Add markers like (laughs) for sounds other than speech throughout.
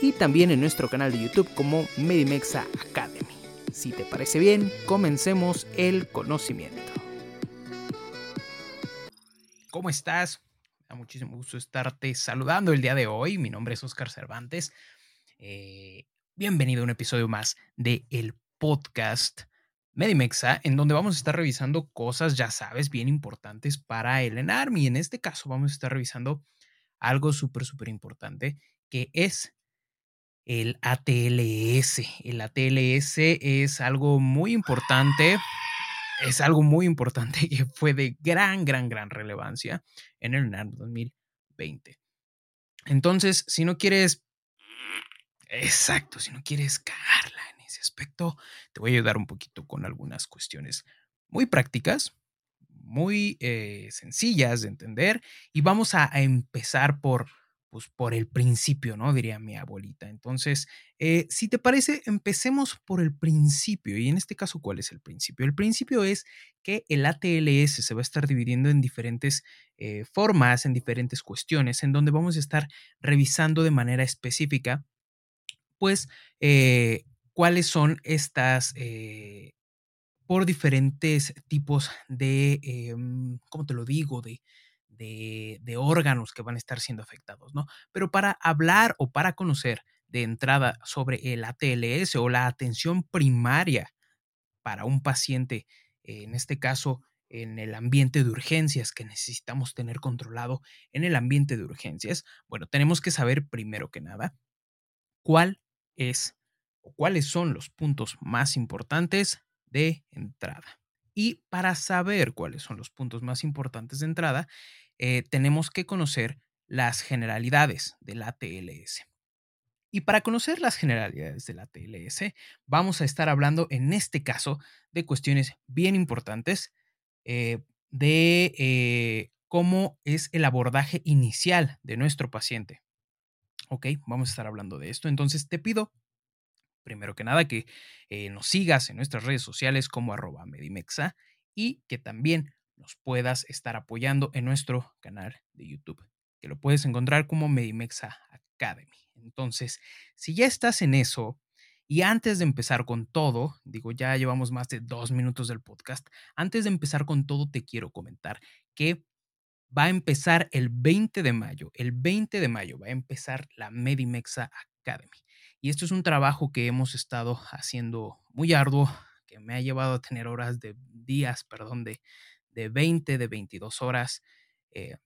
y también en nuestro canal de YouTube como Medimexa Academy. Si te parece bien, comencemos el conocimiento. ¿Cómo estás? Me muchísimo gusto estarte saludando el día de hoy. Mi nombre es Oscar Cervantes. Eh, bienvenido a un episodio más de el podcast Medimexa, en donde vamos a estar revisando cosas, ya sabes, bien importantes para el ENARM. Y en este caso vamos a estar revisando algo súper, súper importante, que es el ATLS. El ATLS es algo muy importante, es algo muy importante (laughs) que fue de gran, gran, gran relevancia en el NAR 2020. Entonces, si no quieres, exacto, si no quieres cagarla en ese aspecto, te voy a ayudar un poquito con algunas cuestiones muy prácticas, muy eh, sencillas de entender y vamos a empezar por pues, por el principio, ¿no? Diría mi abuelita. Entonces, eh, si te parece, empecemos por el principio. Y en este caso, ¿cuál es el principio? El principio es que el ATLS se va a estar dividiendo en diferentes eh, formas, en diferentes cuestiones, en donde vamos a estar revisando de manera específica, pues, eh, cuáles son estas por diferentes tipos de, em, ¿cómo te lo digo? De, de, órganos que van a estar siendo afectados, ¿no? Pero para hablar o para conocer de entrada sobre el ATLS o la atención primaria para un paciente, en este caso en el ambiente de urgencias que necesitamos tener controlado en el ambiente de urgencias, bueno, tenemos que saber primero que nada cuál es o cuáles son los puntos más importantes de entrada. Y para saber cuáles son los puntos más importantes de entrada, eh, tenemos que conocer las generalidades del ATLS. Y para conocer las generalidades del ATLS, vamos a estar hablando en este caso de cuestiones bien importantes eh, de eh, cómo es el abordaje inicial de nuestro paciente. Ok, vamos a estar hablando de esto. Entonces te pido, primero que nada, que nos sigas en nuestras redes sociales como arroba Medimexa y que también nos puedas estar apoyando en nuestro canal de YouTube, que lo puedes encontrar como Medimexa Academy. Entonces, si ya estás en eso, y antes de empezar con todo, digo, ya llevamos más de dos minutos del podcast, antes de empezar con todo, te quiero comentar que va a empezar el 20 de mayo, el 20 de mayo va a empezar la Medimexa Academy. Y esto es un trabajo que hemos estado haciendo muy arduo, que me ha llevado a tener horas de días, perdón, de, de 20, de 22 horas, eh,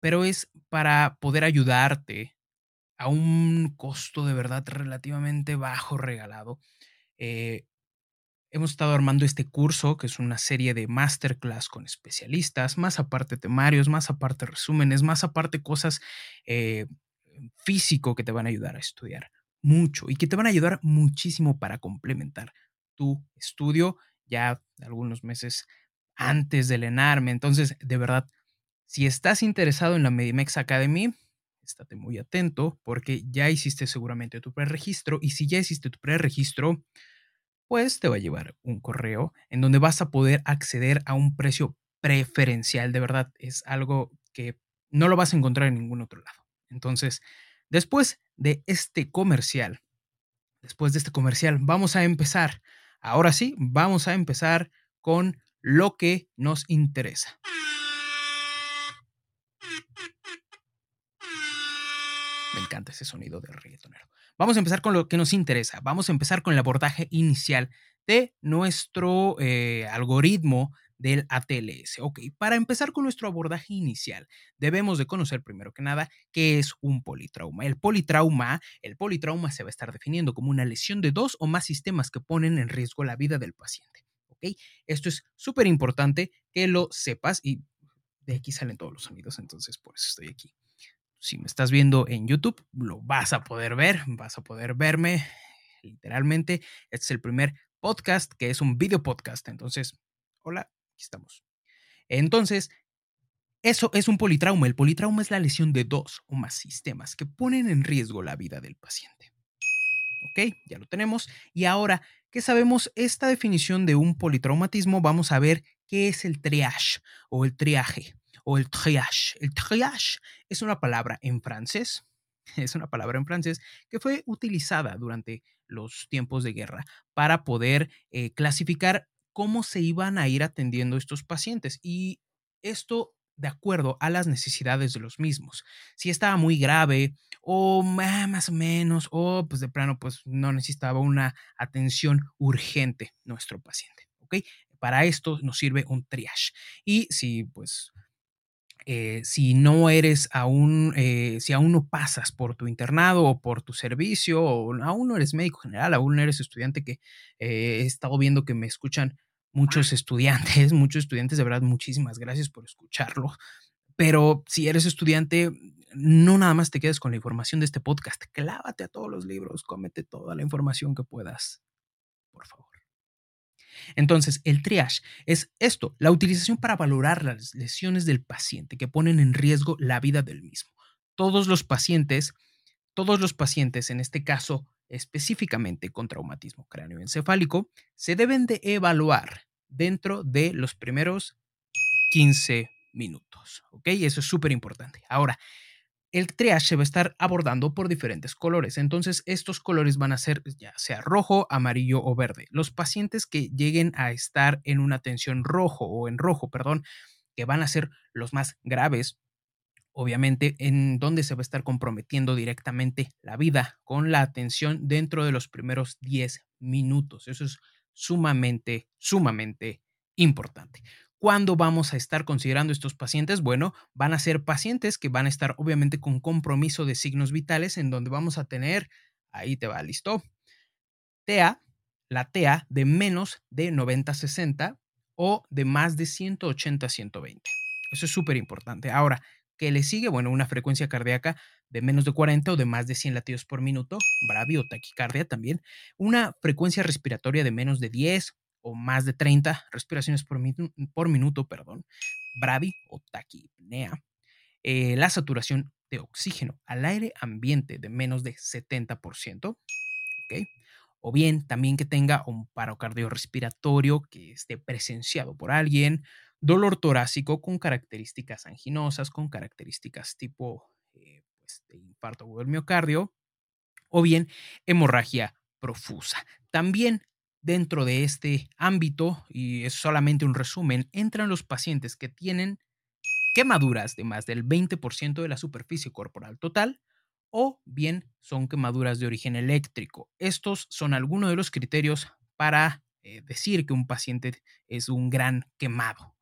pero es para poder ayudarte a un costo de verdad relativamente bajo regalado. Eh, hemos estado armando este curso, que es una serie de masterclass con especialistas, más aparte temarios, más aparte resúmenes, más aparte cosas eh, físico que te van a ayudar a estudiar mucho y que te van a ayudar muchísimo para complementar tu estudio ya algunos meses antes del ENARME. Entonces, de verdad, si estás interesado en la Medimex Academy, estate muy atento porque ya hiciste seguramente tu preregistro y si ya hiciste tu preregistro, pues te va a llevar un correo en donde vas a poder acceder a un precio preferencial. De verdad, es algo que no lo vas a encontrar en ningún otro lado. Entonces, después de este comercial, después de este comercial, vamos a empezar. Ahora sí, vamos a empezar con lo que nos interesa. Me encanta ese sonido de reggaetonero. Vamos a empezar con lo que nos interesa. Vamos a empezar con el abordaje inicial de nuestro eh, algoritmo del ATLS. Ok, para empezar con nuestro abordaje inicial, debemos de conocer primero que nada qué es un politrauma. El politrauma, el politrauma se va a estar definiendo como una lesión de dos o más sistemas que ponen en riesgo la vida del paciente. Esto es súper importante que lo sepas y de aquí salen todos los sonidos, entonces por eso estoy aquí. si me estás viendo en YouTube, lo vas a poder ver, vas a poder verme literalmente. Este es el primer podcast que es un video podcast. Entonces, hola, aquí estamos. Entonces, eso es un politrauma. El politrauma es la lesión de dos o más sistemas que ponen en riesgo la vida del paciente. Ok, ya lo tenemos. Y ahora que sabemos esta definición de un politraumatismo, vamos a ver qué es el triage o el triaje o el triage. El triage es una palabra en francés, (laughs) es una palabra en francés que fue utilizada durante los tiempos de guerra para poder eh, clasificar cómo se iban a ir atendiendo estos pacientes. Y esto de acuerdo a las necesidades de los mismos. Si estaba muy grave o más o menos, o pues de plano pues no necesitaba una atención urgente nuestro paciente, ¿ok? Para esto nos sirve un triage. Y si pues eh, si no eres aún, eh, si aún no pasas por tu internado o por tu servicio, o aún no eres médico general, aún no eres estudiante, que eh, he estado viendo que me escuchan muchos estudiantes, (laughs) muchos estudiantes, de verdad, muchísimas gracias por escucharlo. Pero si eres estudiante, no nada más te quedes con la información de este podcast, clávate a todos los libros, cómete toda la información que puedas, por favor. Entonces, el triage es esto, la utilización para valorar las lesiones del paciente que ponen en riesgo la vida del mismo. Todos los pacientes, todos los pacientes, en este caso específicamente con traumatismo cráneoencefálico, se deben de evaluar dentro de los primeros 15 minutos. ¿Ok? Eso es súper importante. Ahora, el triage se va a estar abordando por diferentes colores. Entonces, estos colores van a ser ya sea rojo, amarillo o verde. Los pacientes que lleguen a estar en una tensión rojo o en rojo, perdón, que van a ser los más graves, obviamente, en donde se va a estar comprometiendo directamente la vida con la atención dentro de los primeros 10 minutos. Eso es sumamente, sumamente importante. ¿Cuándo vamos a estar considerando estos pacientes? Bueno, van a ser pacientes que van a estar obviamente con compromiso de signos vitales en donde vamos a tener, ahí te va, listo, TEA, la TEA de menos de 90-60 o de más de 180-120. Eso es súper importante. Ahora, ¿qué le sigue? Bueno, una frecuencia cardíaca de menos de 40 o de más de 100 latidos por minuto, bravi o taquicardia también, una frecuencia respiratoria de menos de 10 o más de 30 respiraciones por, por minuto, perdón, bradi o taquipnea, eh, la saturación de oxígeno al aire ambiente de menos de 70%, ¿ok? O bien también que tenga un paro cardiorrespiratorio que esté presenciado por alguien, dolor torácico con características anginosas, con características tipo eh, pues, infarto o el miocardio, o bien hemorragia profusa. También Dentro de este ámbito, y es solamente un resumen, entran los pacientes que tienen quemaduras de más del 20% de la superficie corporal total o bien son quemaduras de origen eléctrico. Estos son algunos de los criterios para eh, decir que un paciente es un gran quemado.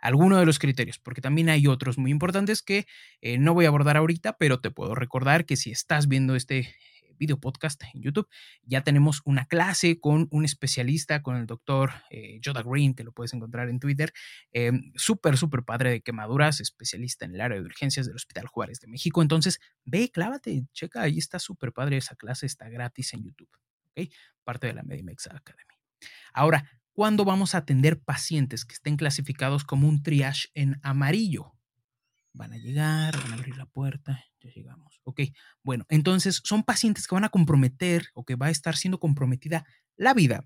Algunos de los criterios, porque también hay otros muy importantes que eh, no voy a abordar ahorita, pero te puedo recordar que si estás viendo este video podcast en YouTube. Ya tenemos una clase con un especialista, con el doctor eh, Joda Green, que lo puedes encontrar en Twitter. Eh, súper, súper padre de quemaduras, especialista en el área de urgencias del Hospital Juárez de México. Entonces, ve, clávate, checa, ahí está súper padre esa clase, está gratis en YouTube. ¿ok? Parte de la Medimex Academy. Ahora, ¿cuándo vamos a atender pacientes que estén clasificados como un triage en amarillo? Van a llegar, van a abrir la puerta, ya llegamos. Ok, bueno, entonces son pacientes que van a comprometer o que va a estar siendo comprometida la vida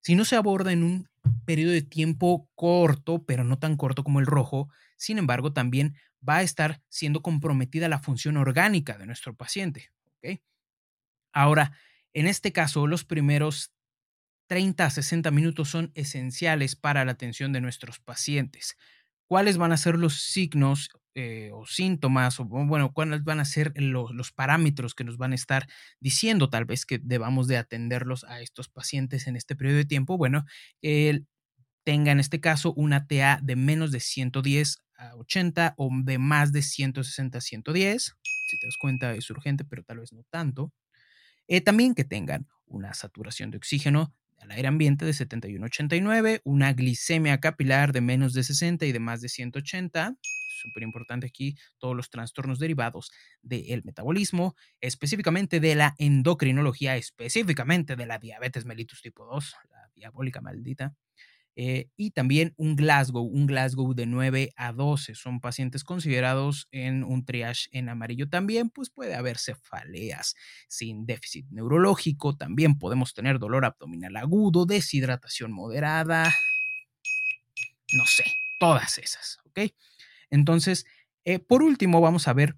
si no se aborda en un periodo de tiempo corto, pero no tan corto como el rojo. Sin embargo, también va a estar siendo comprometida la función orgánica de nuestro paciente. ¿ok? Ahora, en este caso, los primeros 30 a 60 minutos son esenciales para la atención de nuestros pacientes. ¿Cuáles van a ser los signos eh, o síntomas, o bueno, cuáles van a ser los, parámetros que nos van a estar diciendo tal vez que debamos de atenderlos a estos pacientes en este periodo de tiempo. Bueno, él tenga en este caso una TA de menos de 110 a 80 o de más de 160 a 110. Si te das cuenta es urgente, pero tal vez no tanto. Eh, también que tengan una saturación de oxígeno al aire ambiente de 71-89, una glicemia capilar de menos de 60 y de más de 180, súper importante aquí, todos los trastornos derivados del metabolismo, específicamente de la endocrinología, específicamente de la diabetes mellitus tipo 2, la diabólica maldita. Eh, y también un Glasgow, un Glasgow de 9 a 12. Son pacientes considerados en un triage en amarillo. También pues puede haber cefaleas sin déficit neurológico. También podemos tener dolor abdominal agudo, deshidratación moderada. No sé, todas esas, ¿ok? Entonces, eh, por último, vamos a ver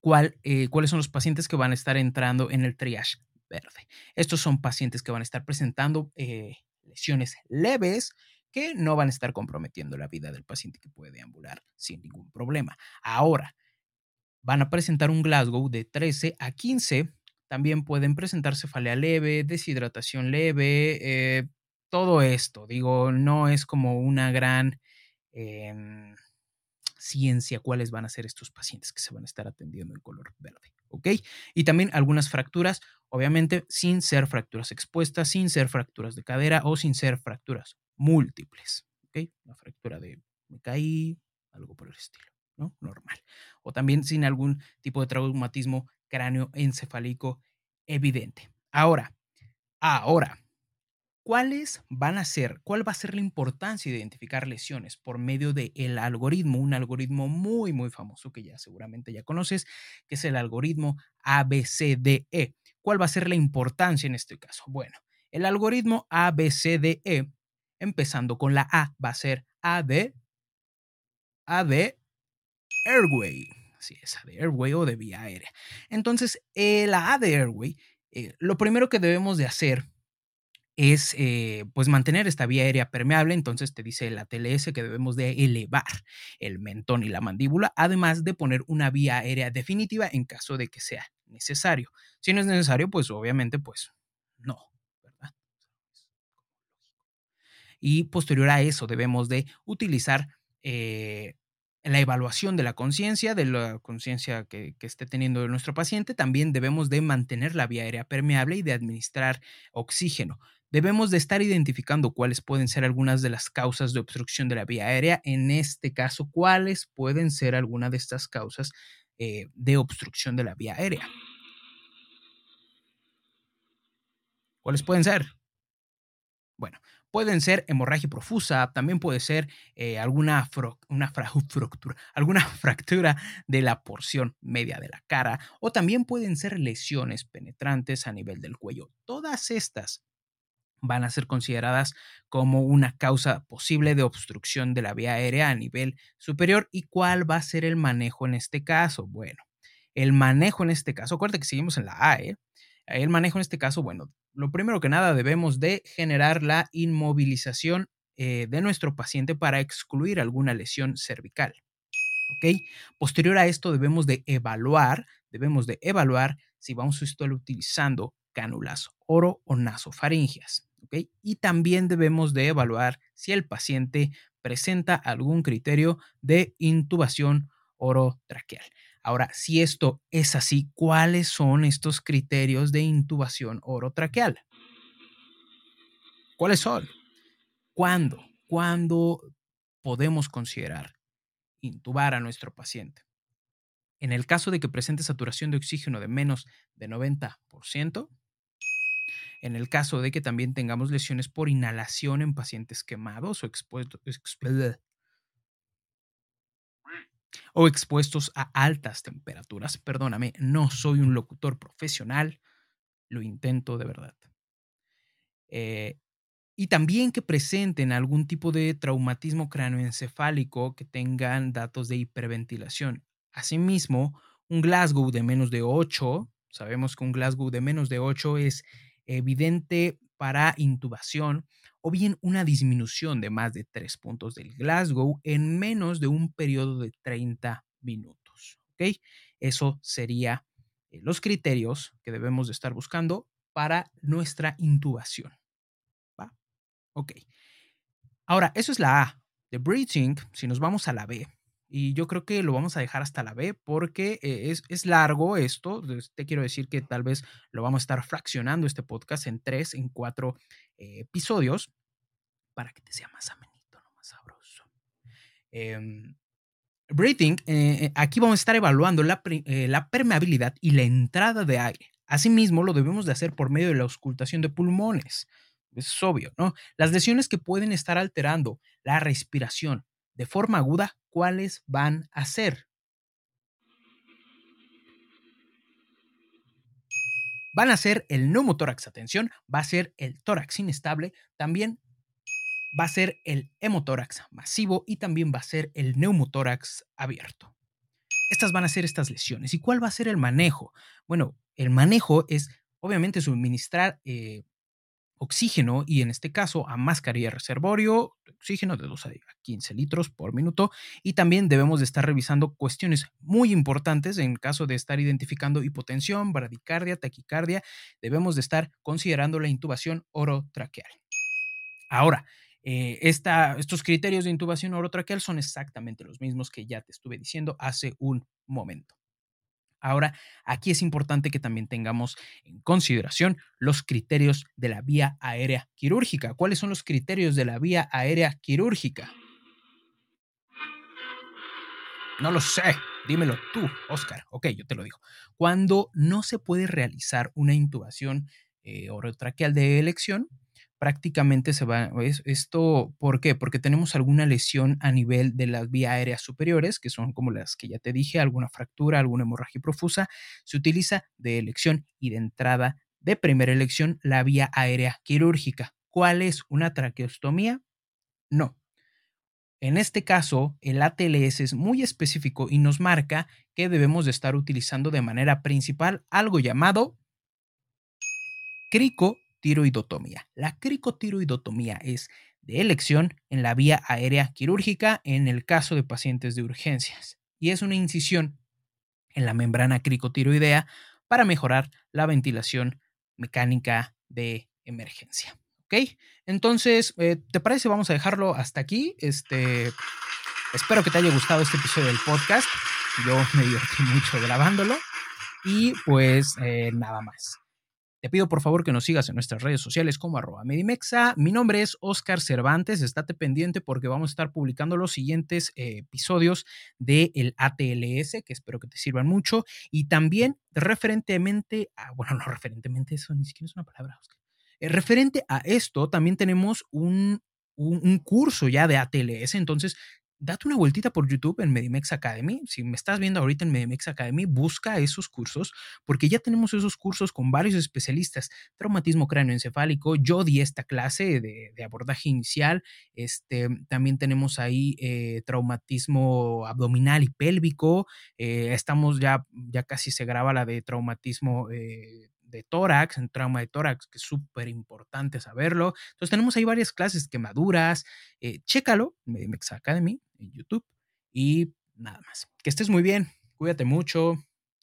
cuál, eh, cuáles son los pacientes que van a estar entrando en el triage verde. Estos son pacientes que van a estar presentando leves que no van a estar comprometiendo la vida del paciente que puede deambular sin ningún problema. Ahora, van a presentar un Glasgow de 13 a 15. También pueden presentar cefalea leve, deshidratación leve, eh, todo esto. Digo, no es como una gran em, ciencia cuáles van a ser estos pacientes que se van a estar atendiendo en color verde. ¿Ok? Y también algunas fracturas obviamente sin ser fracturas expuestas, sin ser fracturas de cadera o sin ser fracturas múltiples. ¿ok? Una fractura de me caí, algo por el estilo, ¿no? Normal. O también sin algún tipo de traumatismo cráneoencefálico evidente. Ahora, ahora, ¿cuáles van a ser, cuál va a ser la importancia de identificar lesiones por medio del el algoritmo? Un algoritmo muy, muy famoso que ya seguramente ya conoces, que es el algoritmo ABCDE. ¿Cuál va a ser la importancia en este caso? Bueno, el algoritmo ABCDE, empezando con la A, va a ser AD, AD Airway. Así es, AD Airway o de vía aérea. Entonces, la AD Airway, eh, lo primero que debemos de hacer es eh, pues mantener esta vía aérea permeable, entonces te dice la TLS que debemos de elevar el mentón y la mandíbula, además de poner una vía aérea definitiva en caso de que sea necesario. Si no es necesario, pues obviamente, pues no. Y posterior a eso debemos de utilizar eh, la evaluación de la conciencia, de la conciencia que, que, esté teniendo nuestro paciente. También debemos de mantener la vía aérea permeable y de administrar oxígeno. Debemos de estar identificando cuáles pueden ser algunas de las causas de obstrucción de la vía aérea. En este caso, cuáles pueden ser algunas de estas causas eh, de obstrucción de la vía aérea. ¿Cuáles pueden ser? Bueno, pueden ser hemorragia profusa, también puede ser eh, alguna, una (laughs) fractura, alguna fractura de la porción media de la cara, o también pueden ser lesiones penetrantes a nivel del cuello. Todas estas van a ser consideradas como una causa posible de obstrucción de la vía aérea a nivel superior. ¿Y cuál va a ser el manejo en este caso? Bueno, el manejo en este caso, acuérdate que seguimos en la A, ¿eh? El manejo en este caso, bueno, lo primero que nada debemos de generar la inmovilización eh, de nuestro paciente para excluir alguna lesión cervical. ¿Ok? Posterior a esto debemos de evaluar, debemos de evaluar si vamos a estar utilizando cánulas oro o nasofaringias. Y también debemos de evaluar si el paciente presenta algún criterio de intubación orotraqueal. Ahora, si esto es así, ¿cuáles son estos criterios de intubación orotraqueal? ¿Cuáles son? ¿Cuándo? ¿Cuándo podemos considerar intubar a nuestro paciente? En el caso de que presente saturación de oxígeno de menos de 90%, en el caso de que también tengamos lesiones por inhalación en pacientes quemados o expuestos, a altas temperaturas. Perdóname, no soy un locutor profesional, lo intento de verdad. Eh, y también que presenten algún tipo de traumatismo cráneoencefálico que tengan datos de hiperventilación. Asimismo, un Glasgow de menos de 8, sabemos que un Glasgow de menos de 8 es evidente para intubación o bien una disminución de más de tres puntos del Glasgow en menos de un periodo de 30 minutos. ¿ok? Eso sería eh, los criterios que debemos de estar buscando para nuestra intubación. Ok. Ahora, eso es la A. De breathing, si nos vamos a la B, y yo creo que lo vamos a dejar hasta la B porque eh, es, largo esto. Te quiero decir que tal vez lo vamos a estar fraccionando este podcast en tres, en cuatro eh, episodios para que te sea más amenito, no más sabroso. Em, Breathing, eh, aquí vamos a estar evaluando la, eh, la, permeabilidad y la entrada de aire. Asimismo, lo debemos de hacer por medio de la auscultación de pulmones. Es obvio, ¿no? Las lesiones que pueden estar alterando la respiración de forma aguda, ¿cuáles van a ser? Van a ser el neumotórax, atención, va a ser el tórax inestable, también va a ser el hemotórax masivo y también va a ser el neumotórax abierto. Estas van a ser estas lesiones. ¿Y cuál va a ser el manejo? Bueno, el manejo es obviamente suministrar eh, oxígeno y en este caso a mascarilla reservorio oxígeno de 2 a 15 litros por minuto y también debemos de estar revisando cuestiones muy importantes en caso de estar identificando hipotensión, bradicardia, taquicardia, debemos de estar considerando la intubación orotraqueal. Ahora, eh, estos criterios de intubación orotraqueal son exactamente los mismos que ya te estuve diciendo hace un momento. Ahora, aquí es importante que también tengamos en consideración los criterios de la vía aérea quirúrgica. ¿Cuáles son los criterios de la vía aérea quirúrgica? No lo sé, dímelo tú, Oscar. Ok, yo te lo digo. Cuando no se puede realizar una intubación eh, orotraqueal de elección, prácticamente se va, esto, ¿por qué? Porque tenemos alguna lesión a nivel de las vías aéreas superiores, que son como las que ya te dije, alguna fractura, alguna hemorragia profusa, se utiliza de elección y de entrada de primera elección la vía aérea quirúrgica. ¿Cuál es una traqueostomía? No. En este caso, el ATLS es muy específico y nos marca que debemos de estar utilizando de manera principal algo llamado crico tiroidotomía. La cricotiroidotomía es de elección en la vía aérea quirúrgica en el caso de pacientes de urgencias y es una incisión en la membrana cricotiroidea para mejorar la ventilación mecánica de emergencia. ¿Ok? Entonces, eh, ¿te parece? Vamos a dejarlo hasta aquí. Este, espero que te haya gustado este episodio del podcast. Yo me divertí mucho grabándolo. Y pues eh, nada más. Te pido por favor que nos sigas en nuestras redes sociales como arroba Medimexa. Mi nombre es Oscar Cervantes, estate pendiente porque vamos a estar publicando los siguientes eh, episodios del ATLS, que espero que te sirvan mucho. Y también referentemente, a, bueno, (laughs) no referentemente, eso ni siquiera es una palabra, Oscar. Eh, referente a esto, también tenemos un, un, curso ya de ATLS, entonces date una vueltita por YouTube en Medimex Academy. Si me estás viendo ahorita en Medimex Academy, busca esos cursos, porque ya tenemos esos cursos con varios especialistas. Traumatismo cráneoencefálico, yo di esta clase de, abordaje inicial. Este, también tenemos ahí eh, traumatismo abdominal y pélvico. Eh, estamos ya, ya casi se graba la de traumatismo. Eh, de tórax, en trauma de tórax, que es súper importante saberlo. Entonces tenemos ahí varias clases, quemaduras, eh, chécalo, Medimex Academy en YouTube y nada más. Que estés muy bien, cuídate mucho,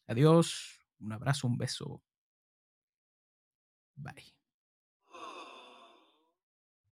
adiós, un abrazo, un beso. Bye.